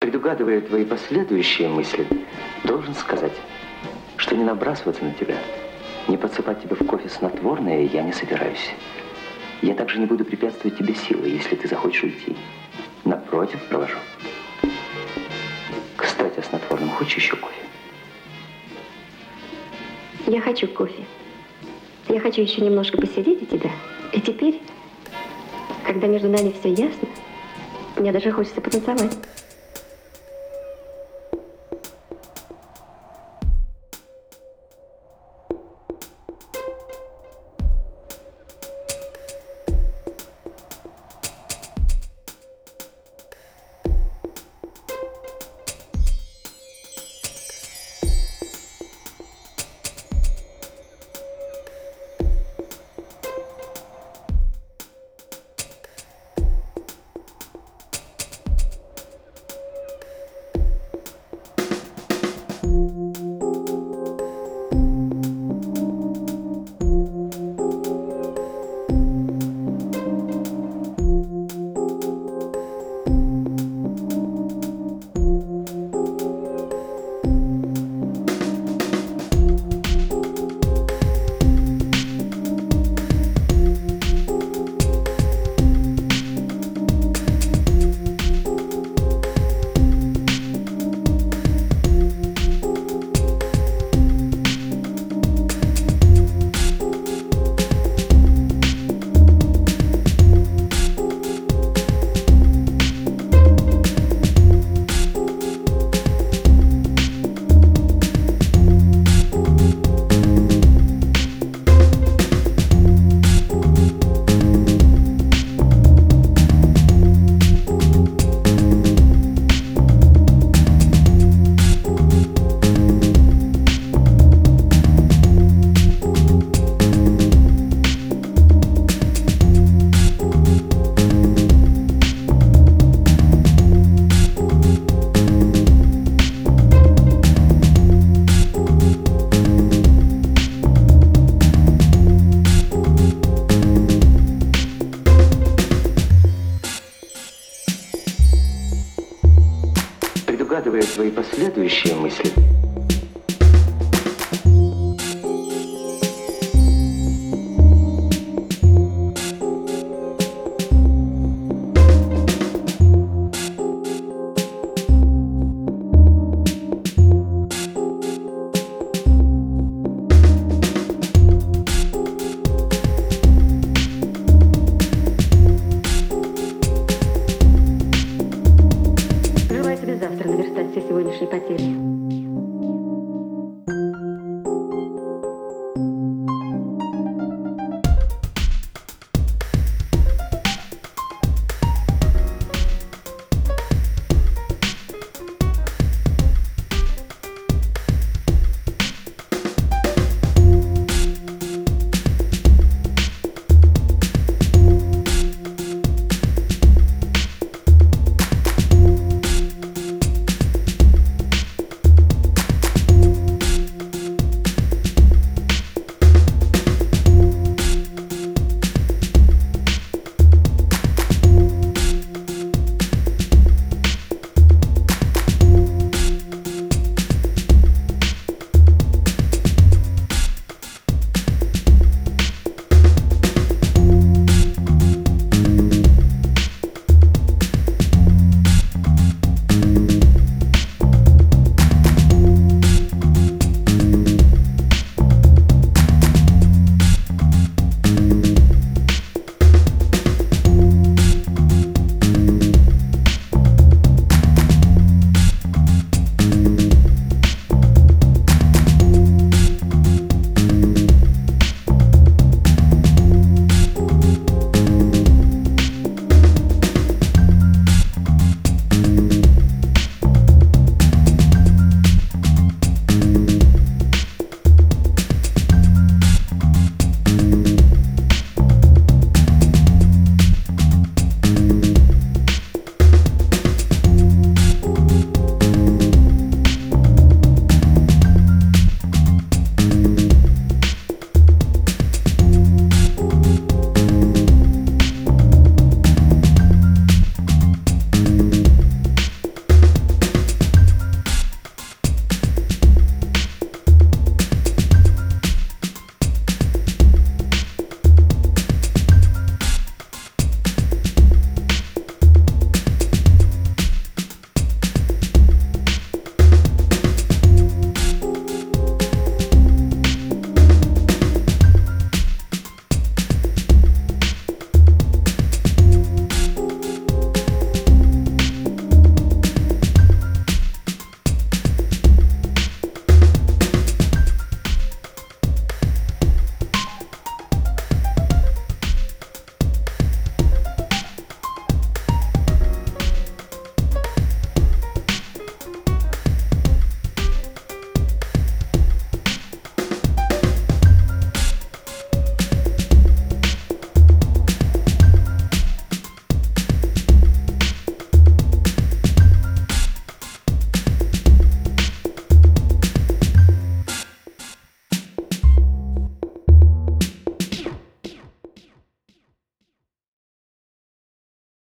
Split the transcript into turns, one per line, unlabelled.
Предугадывая твои последующие мысли, должен сказать, что не набрасываться на тебя, не подсыпать тебе в кофе снотворное я не собираюсь. Я также не буду препятствовать тебе силой, если ты захочешь уйти. Напротив, провожу. Кстати, о снотворном хочешь еще кофе?
Я хочу кофе. Я хочу еще немножко посидеть у тебя. И теперь, когда между нами все ясно, мне даже хочется потанцевать.
Твои последующие мысли,